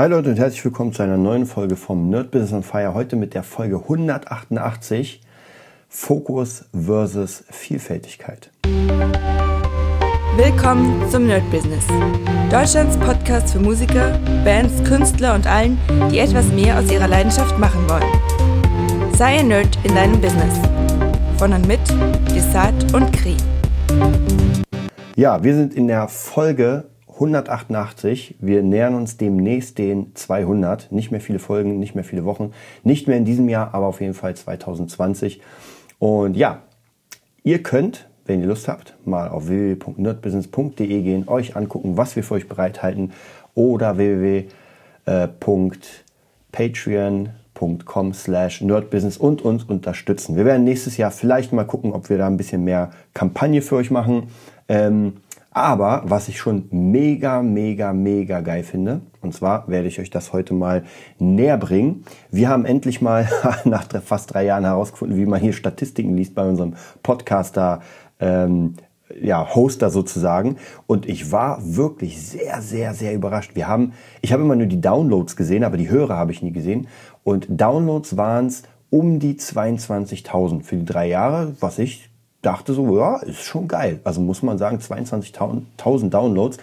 Hi Leute und herzlich willkommen zu einer neuen Folge vom Nerd Business on Fire. Heute mit der Folge 188 Fokus versus Vielfältigkeit. Willkommen zum Nerd Business. Deutschlands Podcast für Musiker, Bands, Künstler und allen, die etwas mehr aus ihrer Leidenschaft machen wollen. Sei ein Nerd in deinem Business. Von und mit Desart und Kri. Ja, wir sind in der Folge 188. Wir nähern uns demnächst den 200. Nicht mehr viele Folgen, nicht mehr viele Wochen. Nicht mehr in diesem Jahr, aber auf jeden Fall 2020. Und ja, ihr könnt, wenn ihr Lust habt, mal auf www.nerdbusiness.de gehen, euch angucken, was wir für euch bereithalten oder www.patreon.com slash nerdbusiness und uns unterstützen. Wir werden nächstes Jahr vielleicht mal gucken, ob wir da ein bisschen mehr Kampagne für euch machen. Ähm, aber was ich schon mega, mega, mega geil finde, und zwar werde ich euch das heute mal näher bringen. Wir haben endlich mal nach fast drei Jahren herausgefunden, wie man hier Statistiken liest bei unserem Podcaster, ähm, ja, Hoster sozusagen. Und ich war wirklich sehr, sehr, sehr überrascht. Wir haben, ich habe immer nur die Downloads gesehen, aber die Hörer habe ich nie gesehen. Und Downloads waren es um die 22.000 für die drei Jahre, was ich dachte so, ja, ist schon geil. Also muss man sagen, 22.000 Downloads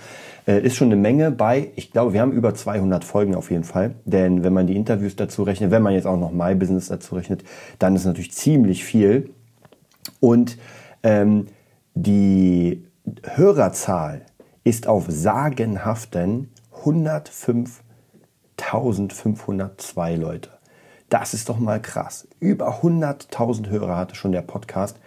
äh, ist schon eine Menge bei, ich glaube, wir haben über 200 Folgen auf jeden Fall. Denn wenn man die Interviews dazu rechnet, wenn man jetzt auch noch My Business dazu rechnet, dann ist natürlich ziemlich viel. Und ähm, die Hörerzahl ist auf sagenhaften 105.502 Leute. Das ist doch mal krass. Über 100.000 Hörer hatte schon der Podcast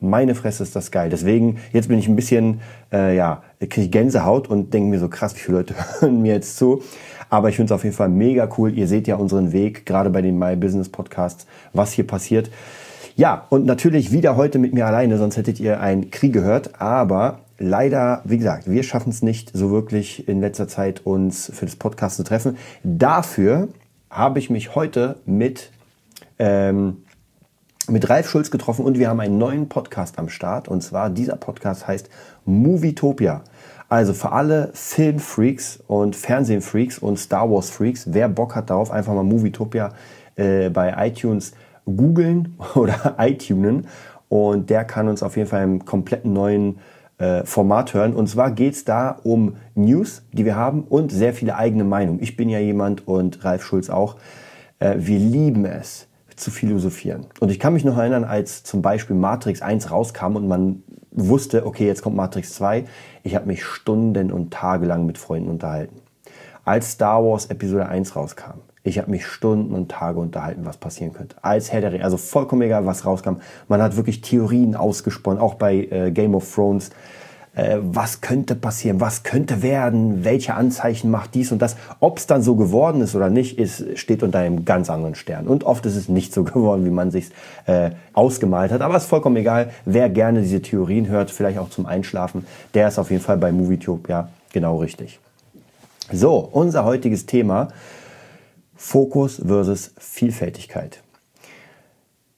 meine Fresse ist das geil. Deswegen, jetzt bin ich ein bisschen, äh, ja, kriege Gänsehaut und denke mir so krass, wie viele Leute hören mir jetzt zu. Aber ich finde es auf jeden Fall mega cool. Ihr seht ja unseren Weg, gerade bei den My Business Podcasts, was hier passiert. Ja, und natürlich wieder heute mit mir alleine, sonst hättet ihr ein Krieg gehört. Aber leider, wie gesagt, wir schaffen es nicht so wirklich in letzter Zeit, uns für das Podcast zu treffen. Dafür habe ich mich heute mit ähm, mit Ralf Schulz getroffen und wir haben einen neuen Podcast am Start. Und zwar dieser Podcast heißt Movietopia. Also für alle Filmfreaks und Fernsehfreaks und Star Wars Freaks, wer Bock hat darauf, einfach mal Movietopia äh, bei iTunes googeln oder iTunen. Und der kann uns auf jeden Fall im kompletten neuen äh, Format hören. Und zwar geht's da um News, die wir haben und sehr viele eigene Meinungen. Ich bin ja jemand und Ralf Schulz auch. Äh, wir lieben es zu philosophieren. Und ich kann mich noch erinnern, als zum Beispiel Matrix 1 rauskam und man wusste, okay, jetzt kommt Matrix 2. Ich habe mich Stunden und Tage lang mit Freunden unterhalten. Als Star Wars Episode 1 rauskam, ich habe mich Stunden und Tage unterhalten, was passieren könnte. Als Herr der Ringe, also vollkommen egal, was rauskam. Man hat wirklich Theorien ausgesponnen, auch bei äh, Game of Thrones äh, was könnte passieren, was könnte werden, welche Anzeichen macht dies und das. Ob es dann so geworden ist oder nicht, ist, steht unter einem ganz anderen Stern. Und oft ist es nicht so geworden, wie man sich äh, ausgemalt hat. Aber es ist vollkommen egal. Wer gerne diese Theorien hört, vielleicht auch zum Einschlafen, der ist auf jeden Fall bei Movietube ja genau richtig. So, unser heutiges Thema. Fokus versus Vielfältigkeit.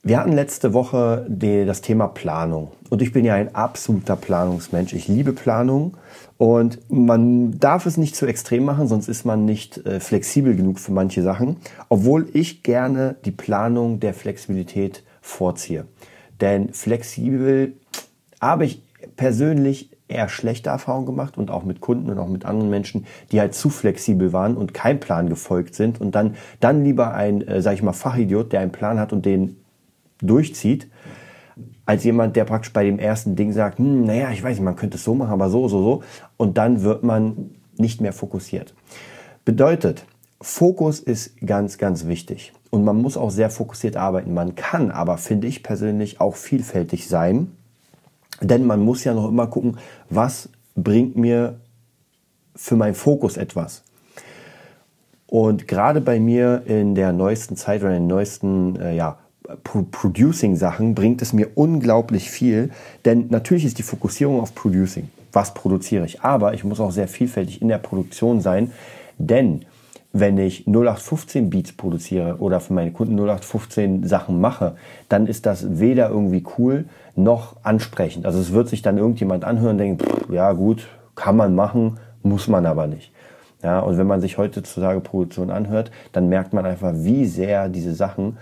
Wir hatten letzte Woche die, das Thema Planung. Und ich bin ja ein absoluter Planungsmensch. Ich liebe Planung. Und man darf es nicht zu extrem machen, sonst ist man nicht äh, flexibel genug für manche Sachen. Obwohl ich gerne die Planung der Flexibilität vorziehe. Denn flexibel habe ich persönlich eher schlechte Erfahrungen gemacht und auch mit Kunden und auch mit anderen Menschen, die halt zu flexibel waren und kein Plan gefolgt sind und dann, dann lieber ein, äh, sag ich mal, Fachidiot, der einen Plan hat und den durchzieht, als jemand, der praktisch bei dem ersten Ding sagt, hm, naja, ich weiß nicht, man könnte es so machen, aber so, so, so. Und dann wird man nicht mehr fokussiert. Bedeutet, Fokus ist ganz, ganz wichtig. Und man muss auch sehr fokussiert arbeiten. Man kann aber, finde ich persönlich, auch vielfältig sein. Denn man muss ja noch immer gucken, was bringt mir für meinen Fokus etwas. Und gerade bei mir in der neuesten Zeit oder in den neuesten äh, ja, Producing-Sachen bringt es mir unglaublich viel, denn natürlich ist die Fokussierung auf Producing. Was produziere ich? Aber ich muss auch sehr vielfältig in der Produktion sein, denn wenn ich 0815 Beats produziere oder für meine Kunden 0815 Sachen mache, dann ist das weder irgendwie cool noch ansprechend. Also es wird sich dann irgendjemand anhören und denken, pff, ja gut, kann man machen, muss man aber nicht. Ja, und wenn man sich heutzutage Produktion anhört, dann merkt man einfach, wie sehr diese Sachen,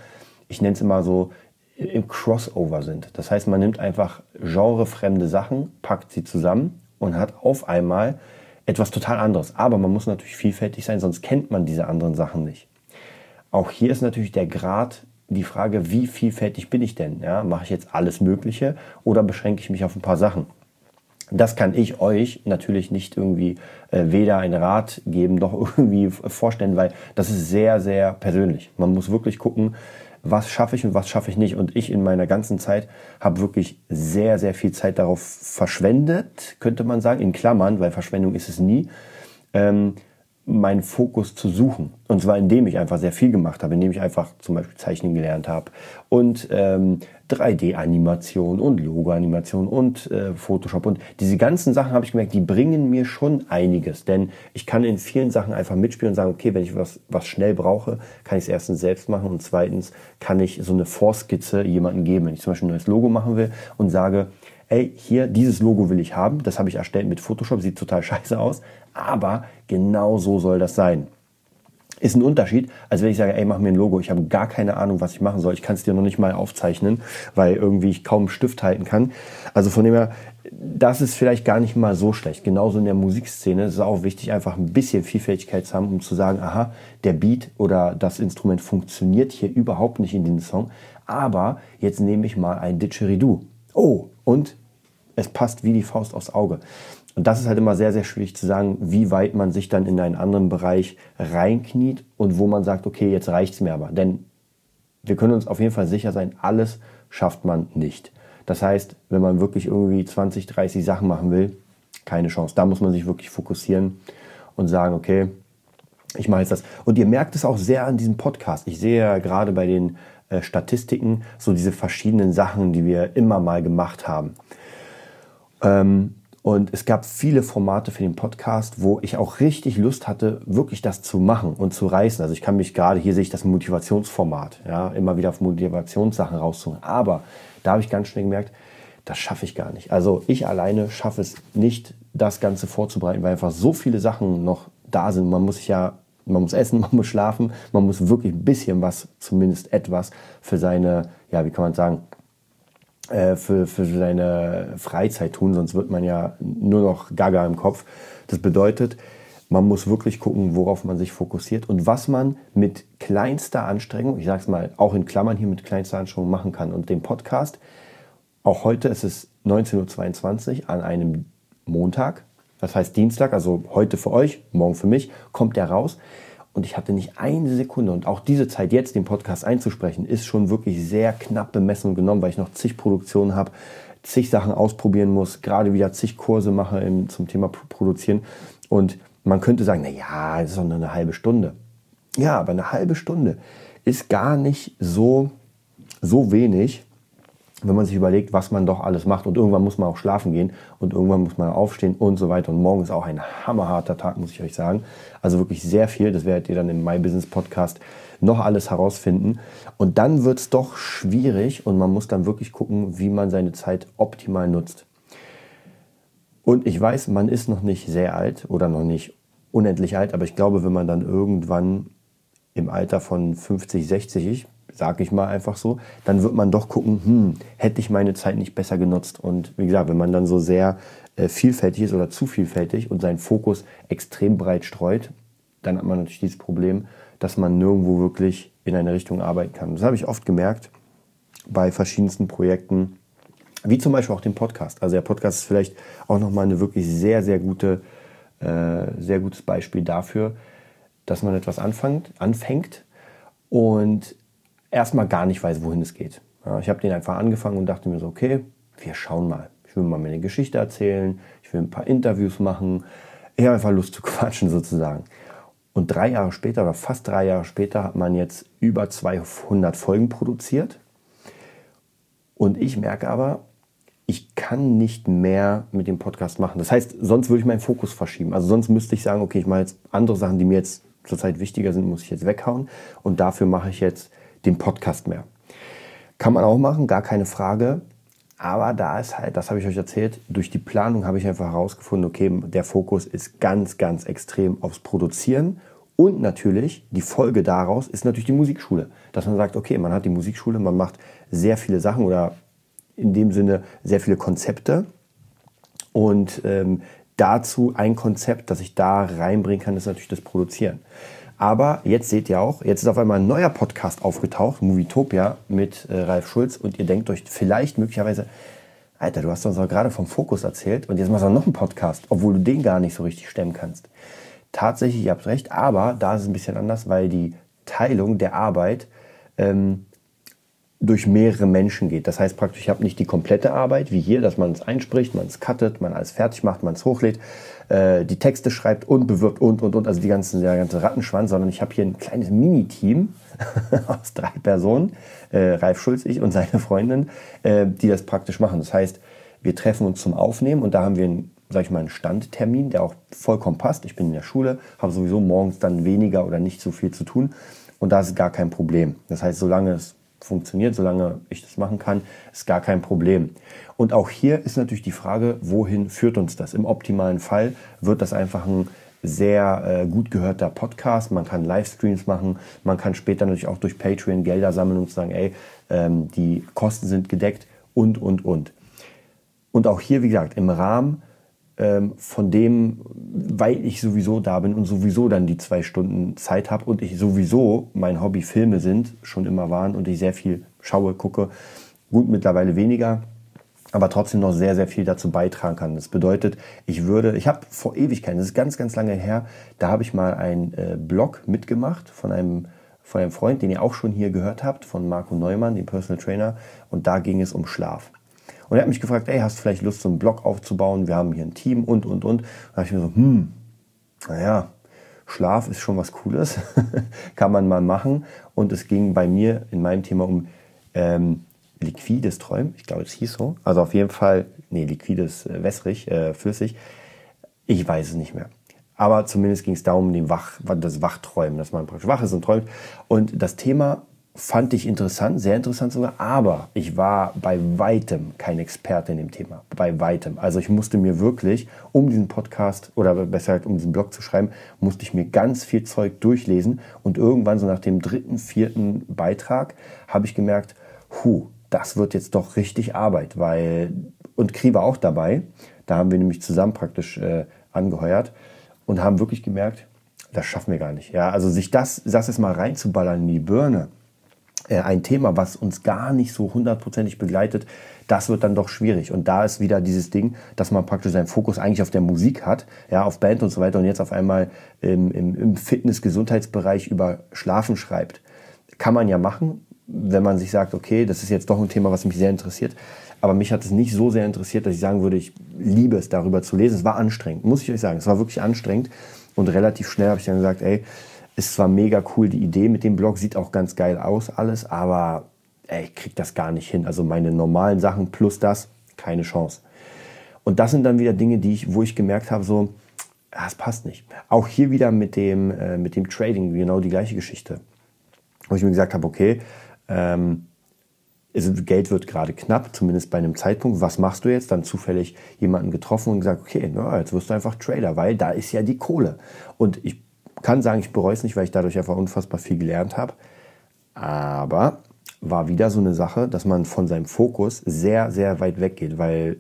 ich nenne es immer so, im Crossover sind. Das heißt, man nimmt einfach genrefremde Sachen, packt sie zusammen und hat auf einmal etwas total anderes. Aber man muss natürlich vielfältig sein, sonst kennt man diese anderen Sachen nicht. Auch hier ist natürlich der Grad die Frage, wie vielfältig bin ich denn? Ja, mache ich jetzt alles Mögliche oder beschränke ich mich auf ein paar Sachen? Das kann ich euch natürlich nicht irgendwie äh, weder einen Rat geben noch irgendwie vorstellen, weil das ist sehr, sehr persönlich. Man muss wirklich gucken, was schaffe ich und was schaffe ich nicht. Und ich in meiner ganzen Zeit habe wirklich sehr, sehr viel Zeit darauf verschwendet, könnte man sagen, in Klammern, weil Verschwendung ist es nie, ähm, meinen Fokus zu suchen. Und zwar indem ich einfach sehr viel gemacht habe, indem ich einfach zum Beispiel Zeichnen gelernt habe und ähm, 3D-Animation und Logo-Animation und äh, Photoshop und diese ganzen Sachen habe ich gemerkt, die bringen mir schon einiges, denn ich kann in vielen Sachen einfach mitspielen und sagen, okay, wenn ich was, was schnell brauche, kann ich es erstens selbst machen und zweitens kann ich so eine Vorskizze jemandem geben, wenn ich zum Beispiel ein neues Logo machen will und sage, ey, hier, dieses Logo will ich haben, das habe ich erstellt mit Photoshop, sieht total scheiße aus, aber genau so soll das sein. Ist ein Unterschied, als wenn ich sage, ey, mach mir ein Logo. Ich habe gar keine Ahnung, was ich machen soll. Ich kann es dir noch nicht mal aufzeichnen, weil irgendwie ich kaum einen Stift halten kann. Also von dem her, das ist vielleicht gar nicht mal so schlecht. Genauso in der Musikszene ist es auch wichtig, einfach ein bisschen Vielfältigkeit zu haben, um zu sagen, aha, der Beat oder das Instrument funktioniert hier überhaupt nicht in diesem Song. Aber jetzt nehme ich mal ein Didgeridoo. Oh, und es passt wie die Faust aufs Auge. Und das ist halt immer sehr, sehr schwierig zu sagen, wie weit man sich dann in einen anderen Bereich reinkniet und wo man sagt, okay, jetzt reicht es mir aber. Denn wir können uns auf jeden Fall sicher sein, alles schafft man nicht. Das heißt, wenn man wirklich irgendwie 20, 30 Sachen machen will, keine Chance. Da muss man sich wirklich fokussieren und sagen, okay, ich mache jetzt das. Und ihr merkt es auch sehr an diesem Podcast. Ich sehe ja gerade bei den äh, Statistiken so diese verschiedenen Sachen, die wir immer mal gemacht haben. Ähm, und es gab viele Formate für den Podcast, wo ich auch richtig Lust hatte, wirklich das zu machen und zu reißen. Also ich kann mich gerade, hier sehe ich das Motivationsformat, ja, immer wieder auf Motivationssachen rauszuholen. Aber da habe ich ganz schnell gemerkt, das schaffe ich gar nicht. Also ich alleine schaffe es nicht, das Ganze vorzubereiten, weil einfach so viele Sachen noch da sind. Man muss sich ja, man muss essen, man muss schlafen, man muss wirklich ein bisschen was, zumindest etwas für seine, ja, wie kann man sagen, äh, für, für seine Freizeit tun, sonst wird man ja nur noch gaga im Kopf. Das bedeutet, man muss wirklich gucken, worauf man sich fokussiert und was man mit kleinster Anstrengung, ich sage es mal auch in Klammern hier mit kleinster Anstrengung machen kann. Und den Podcast, auch heute ist es 19.22 Uhr an einem Montag, das heißt Dienstag, also heute für euch, morgen für mich, kommt der raus. Und ich hatte nicht eine Sekunde. Und auch diese Zeit, jetzt den Podcast einzusprechen, ist schon wirklich sehr knapp bemessen und genommen, weil ich noch zig Produktionen habe, zig Sachen ausprobieren muss, gerade wieder zig Kurse mache im, zum Thema Produzieren. Und man könnte sagen, na ja, das ist doch nur eine halbe Stunde. Ja, aber eine halbe Stunde ist gar nicht so, so wenig, wenn man sich überlegt, was man doch alles macht und irgendwann muss man auch schlafen gehen und irgendwann muss man aufstehen und so weiter. Und morgen ist auch ein hammerharter Tag, muss ich euch sagen. Also wirklich sehr viel. Das werdet ihr dann im My Business Podcast noch alles herausfinden. Und dann wird es doch schwierig und man muss dann wirklich gucken, wie man seine Zeit optimal nutzt. Und ich weiß, man ist noch nicht sehr alt oder noch nicht unendlich alt, aber ich glaube, wenn man dann irgendwann im Alter von 50, 60, sage ich mal einfach so, dann wird man doch gucken, hm, hätte ich meine Zeit nicht besser genutzt. Und wie gesagt, wenn man dann so sehr äh, vielfältig ist oder zu vielfältig und seinen Fokus extrem breit streut, dann hat man natürlich dieses Problem, dass man nirgendwo wirklich in eine Richtung arbeiten kann. Das habe ich oft gemerkt bei verschiedensten Projekten, wie zum Beispiel auch dem Podcast. Also der Podcast ist vielleicht auch nochmal eine wirklich sehr, sehr gute, äh, sehr gutes Beispiel dafür, dass man etwas anfängt, anfängt und erstmal gar nicht weiß, wohin es geht. Ja, ich habe den einfach angefangen und dachte mir so, okay, wir schauen mal. Ich will mal meine Geschichte erzählen, ich will ein paar Interviews machen. Ich habe einfach Lust zu quatschen sozusagen. Und drei Jahre später oder fast drei Jahre später hat man jetzt über 200 Folgen produziert. Und ich merke aber, ich kann nicht mehr mit dem Podcast machen. Das heißt, sonst würde ich meinen Fokus verschieben. Also sonst müsste ich sagen, okay, ich mache jetzt andere Sachen, die mir jetzt zurzeit wichtiger sind, muss ich jetzt weghauen. Und dafür mache ich jetzt den Podcast mehr. Kann man auch machen, gar keine Frage. Aber da ist halt, das habe ich euch erzählt, durch die Planung habe ich einfach herausgefunden, okay, der Fokus ist ganz, ganz extrem aufs Produzieren. Und natürlich, die Folge daraus ist natürlich die Musikschule. Dass man sagt, okay, man hat die Musikschule, man macht sehr viele Sachen oder in dem Sinne sehr viele Konzepte. Und ähm, dazu ein Konzept, das ich da reinbringen kann, ist natürlich das Produzieren. Aber jetzt seht ihr auch, jetzt ist auf einmal ein neuer Podcast aufgetaucht, Movietopia mit äh, Ralf Schulz. Und ihr denkt euch vielleicht möglicherweise, Alter, du hast uns doch gerade vom Fokus erzählt und jetzt machst du noch einen Podcast, obwohl du den gar nicht so richtig stemmen kannst. Tatsächlich, ihr habt recht, aber da ist es ein bisschen anders, weil die Teilung der Arbeit ähm, durch mehrere Menschen geht. Das heißt praktisch, ich habe nicht die komplette Arbeit, wie hier, dass man es einspricht, man es cuttet, man alles fertig macht, man es hochlädt, äh, die Texte schreibt und bewirbt und, und, und, also die ganzen, der ganze Rattenschwanz, sondern ich habe hier ein kleines Mini-Team aus drei Personen, äh, Ralf Schulz, ich und seine Freundin, äh, die das praktisch machen. Das heißt, wir treffen uns zum Aufnehmen und da haben wir einen, sag ich mal, einen Standtermin, der auch vollkommen passt. Ich bin in der Schule, habe sowieso morgens dann weniger oder nicht so viel zu tun und da ist gar kein Problem. Das heißt, solange es funktioniert, solange ich das machen kann, ist gar kein Problem. Und auch hier ist natürlich die Frage, wohin führt uns das? Im optimalen Fall wird das einfach ein sehr äh, gut gehörter Podcast. Man kann Livestreams machen. Man kann später natürlich auch durch Patreon Gelder sammeln und sagen, ey, ähm, die Kosten sind gedeckt und, und, und. Und auch hier, wie gesagt, im Rahmen von dem, weil ich sowieso da bin und sowieso dann die zwei Stunden Zeit habe und ich sowieso mein Hobby Filme sind, schon immer waren und ich sehr viel schaue, gucke. Gut, mittlerweile weniger, aber trotzdem noch sehr, sehr viel dazu beitragen kann. Das bedeutet, ich würde, ich habe vor Ewigkeiten, das ist ganz, ganz lange her, da habe ich mal einen äh, Blog mitgemacht von einem, von einem Freund, den ihr auch schon hier gehört habt, von Marco Neumann, dem Personal Trainer, und da ging es um Schlaf. Und er hat mich gefragt, ey, hast du vielleicht Lust, so einen Blog aufzubauen? Wir haben hier ein Team und, und, und. Da habe ich mir so, hm, naja, Schlaf ist schon was Cooles, kann man mal machen. Und es ging bei mir in meinem Thema um ähm, liquides Träumen. Ich glaube, es hieß so. Also auf jeden Fall, nee, liquides, äh, wässrig, äh, flüssig. Ich weiß es nicht mehr. Aber zumindest ging es darum, den Wach, das Wachträumen, dass man praktisch wach ist und träumt. Und das Thema fand ich interessant, sehr interessant sogar, aber ich war bei weitem kein Experte in dem Thema. Bei weitem. Also ich musste mir wirklich, um diesen Podcast oder besser gesagt, um diesen Blog zu schreiben, musste ich mir ganz viel Zeug durchlesen und irgendwann so nach dem dritten, vierten Beitrag habe ich gemerkt, hu, das wird jetzt doch richtig Arbeit, weil, und Kri war auch dabei, da haben wir nämlich zusammen praktisch äh, angeheuert und haben wirklich gemerkt, das schaffen wir gar nicht. Ja, also sich das, das jetzt mal reinzuballern in die Birne, äh, ein Thema, was uns gar nicht so hundertprozentig begleitet, das wird dann doch schwierig. Und da ist wieder dieses Ding, dass man praktisch seinen Fokus eigentlich auf der Musik hat, ja, auf Band und so weiter und jetzt auf einmal im, im, im Fitness-Gesundheitsbereich über Schlafen schreibt. Kann man ja machen, wenn man sich sagt, okay, das ist jetzt doch ein Thema, was mich sehr interessiert. Aber mich hat es nicht so sehr interessiert, dass ich sagen würde, ich liebe es, darüber zu lesen. Es war anstrengend, muss ich euch sagen. Es war wirklich anstrengend. Und relativ schnell habe ich dann gesagt, ey, ist zwar mega cool, die Idee mit dem Blog, sieht auch ganz geil aus alles, aber ey, ich krieg das gar nicht hin. Also meine normalen Sachen plus das, keine Chance. Und das sind dann wieder Dinge, die ich, wo ich gemerkt habe, so, das passt nicht. Auch hier wieder mit dem, äh, mit dem Trading, genau die gleiche Geschichte. Wo ich mir gesagt habe, okay, ähm, Geld wird gerade knapp, zumindest bei einem Zeitpunkt. Was machst du jetzt? Dann zufällig jemanden getroffen und gesagt, okay, na, jetzt wirst du einfach Trader, weil da ist ja die Kohle. Und ich kann sagen, ich bereue es nicht, weil ich dadurch einfach unfassbar viel gelernt habe. Aber war wieder so eine Sache, dass man von seinem Fokus sehr, sehr weit weggeht, weil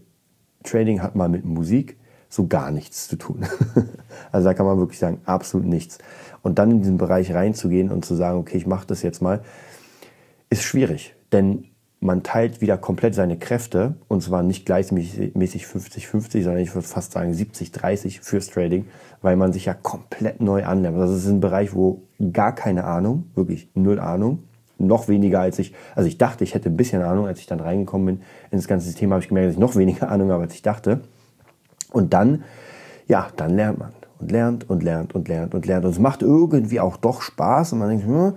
Trading hat mal mit Musik so gar nichts zu tun. also da kann man wirklich sagen, absolut nichts. Und dann in diesen Bereich reinzugehen und zu sagen, okay, ich mache das jetzt mal, ist schwierig. Denn man teilt wieder komplett seine Kräfte und zwar nicht gleichmäßig 50-50, sondern ich würde fast sagen 70-30 fürs Trading, weil man sich ja komplett neu annimmt. Das ist ein Bereich, wo gar keine Ahnung, wirklich null Ahnung, noch weniger als ich, also ich dachte, ich hätte ein bisschen Ahnung, als ich dann reingekommen bin ins ganze System, habe ich gemerkt, dass ich noch weniger Ahnung habe, als ich dachte. Und dann, ja, dann lernt man und lernt und lernt und lernt und lernt und es macht irgendwie auch doch Spaß und man denkt, hm,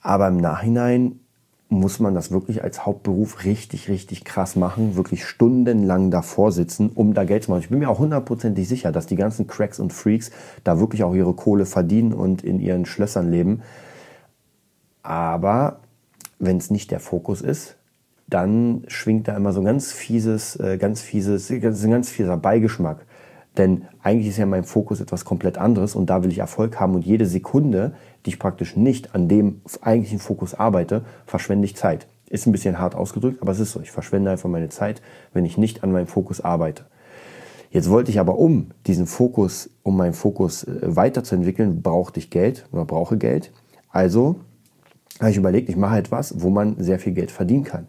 aber im Nachhinein muss man das wirklich als Hauptberuf richtig, richtig krass machen, wirklich stundenlang davor sitzen, um da Geld zu machen. Ich bin mir auch hundertprozentig sicher, dass die ganzen Cracks und Freaks da wirklich auch ihre Kohle verdienen und in ihren Schlössern leben. Aber wenn es nicht der Fokus ist, dann schwingt da immer so ein ganz fieses, äh, ganz fieses, ein ganz fieser Beigeschmack. Denn eigentlich ist ja mein Fokus etwas komplett anderes und da will ich Erfolg haben und jede Sekunde, die ich praktisch nicht an dem eigentlichen Fokus arbeite, verschwende ich Zeit. Ist ein bisschen hart ausgedrückt, aber es ist so. Ich verschwende einfach meine Zeit, wenn ich nicht an meinem Fokus arbeite. Jetzt wollte ich aber, um diesen Fokus, um meinen Fokus äh, weiterzuentwickeln, brauchte ich Geld oder brauche Geld. Also habe ich überlegt, ich mache etwas, wo man sehr viel Geld verdienen kann.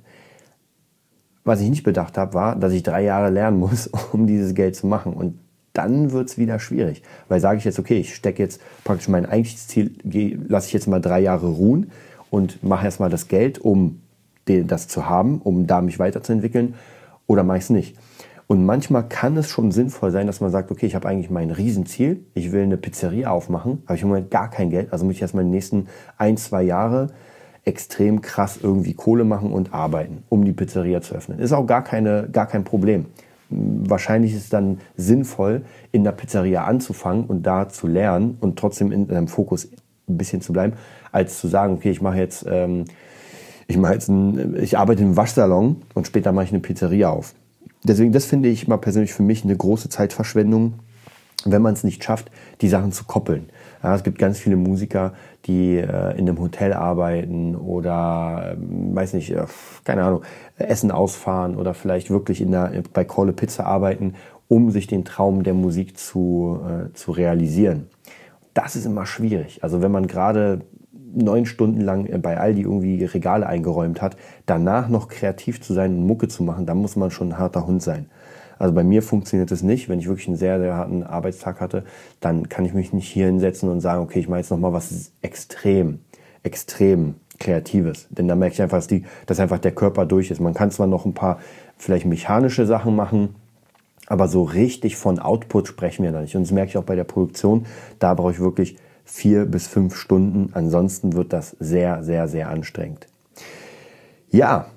Was ich nicht bedacht habe, war, dass ich drei Jahre lernen muss, um dieses Geld zu machen. Und dann wird es wieder schwierig. Weil sage ich jetzt, okay, ich stecke jetzt praktisch mein eigentliches Ziel, lasse ich jetzt mal drei Jahre ruhen und mache erstmal das Geld, um das zu haben, um da mich weiterzuentwickeln, oder mache ich es nicht. Und manchmal kann es schon sinnvoll sein, dass man sagt, okay, ich habe eigentlich mein Riesenziel, ich will eine Pizzeria aufmachen, habe ich im Moment gar kein Geld, also muss ich erstmal die nächsten ein, zwei Jahre extrem krass irgendwie Kohle machen und arbeiten, um die Pizzeria zu öffnen. Ist auch gar, keine, gar kein Problem. Wahrscheinlich ist es dann sinnvoll, in der Pizzeria anzufangen und da zu lernen und trotzdem in deinem Fokus ein bisschen zu bleiben, als zu sagen, okay, ich mache jetzt, ähm, ich mache jetzt, ein, ich arbeite im Waschsalon und später mache ich eine Pizzeria auf deswegen, das finde ich mal persönlich für mich eine große Zeitverschwendung, wenn man es nicht schafft, die Sachen zu koppeln. Ja, es gibt ganz viele Musiker, die äh, in einem Hotel arbeiten oder, äh, weiß nicht, äh, keine Ahnung, Essen ausfahren oder vielleicht wirklich in der, bei Kohle Pizza arbeiten, um sich den Traum der Musik zu, äh, zu realisieren. Das ist immer schwierig. Also wenn man gerade neun Stunden lang bei Aldi irgendwie Regale eingeräumt hat, danach noch kreativ zu sein und Mucke zu machen, da muss man schon ein harter Hund sein. Also bei mir funktioniert es nicht. Wenn ich wirklich einen sehr, sehr harten Arbeitstag hatte, dann kann ich mich nicht hier hinsetzen und sagen, okay, ich mache jetzt nochmal was extrem, extrem Kreatives. Denn da merke ich einfach, dass, die, dass einfach der Körper durch ist. Man kann zwar noch ein paar vielleicht mechanische Sachen machen, aber so richtig von Output sprechen wir da nicht. Und das merke ich auch bei der Produktion. Da brauche ich wirklich vier bis fünf Stunden. Ansonsten wird das sehr, sehr, sehr anstrengend. Ja,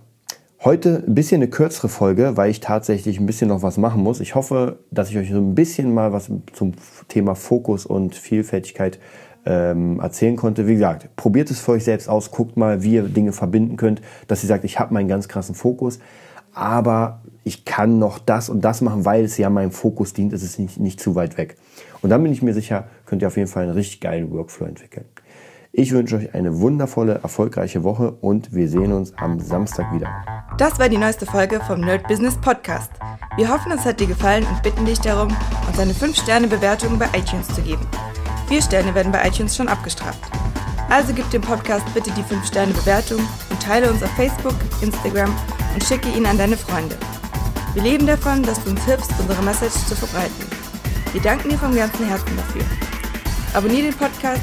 heute ein bisschen eine kürzere Folge, weil ich tatsächlich ein bisschen noch was machen muss. Ich hoffe, dass ich euch so ein bisschen mal was zum Thema Fokus und Vielfältigkeit ähm, erzählen konnte. Wie gesagt, probiert es für euch selbst aus, guckt mal, wie ihr Dinge verbinden könnt, dass ihr sagt, ich habe meinen ganz krassen Fokus, aber ich kann noch das und das machen, weil es ja meinem Fokus dient, es ist nicht, nicht zu weit weg. Und dann bin ich mir sicher, könnt ihr auf jeden Fall einen richtig geilen Workflow entwickeln. Ich wünsche euch eine wundervolle, erfolgreiche Woche und wir sehen uns am Samstag wieder. Das war die neueste Folge vom Nerd Business Podcast. Wir hoffen, es hat dir gefallen und bitten dich darum, uns eine 5-Sterne-Bewertung bei iTunes zu geben. Vier Sterne werden bei iTunes schon abgestraft. Also gib dem Podcast bitte die 5-Sterne-Bewertung und teile uns auf Facebook, Instagram und schicke ihn an deine Freunde. Wir leben davon, dass du uns hilfst, unsere Message zu verbreiten. Wir danken dir vom ganzen Herzen dafür. Abonnier den Podcast,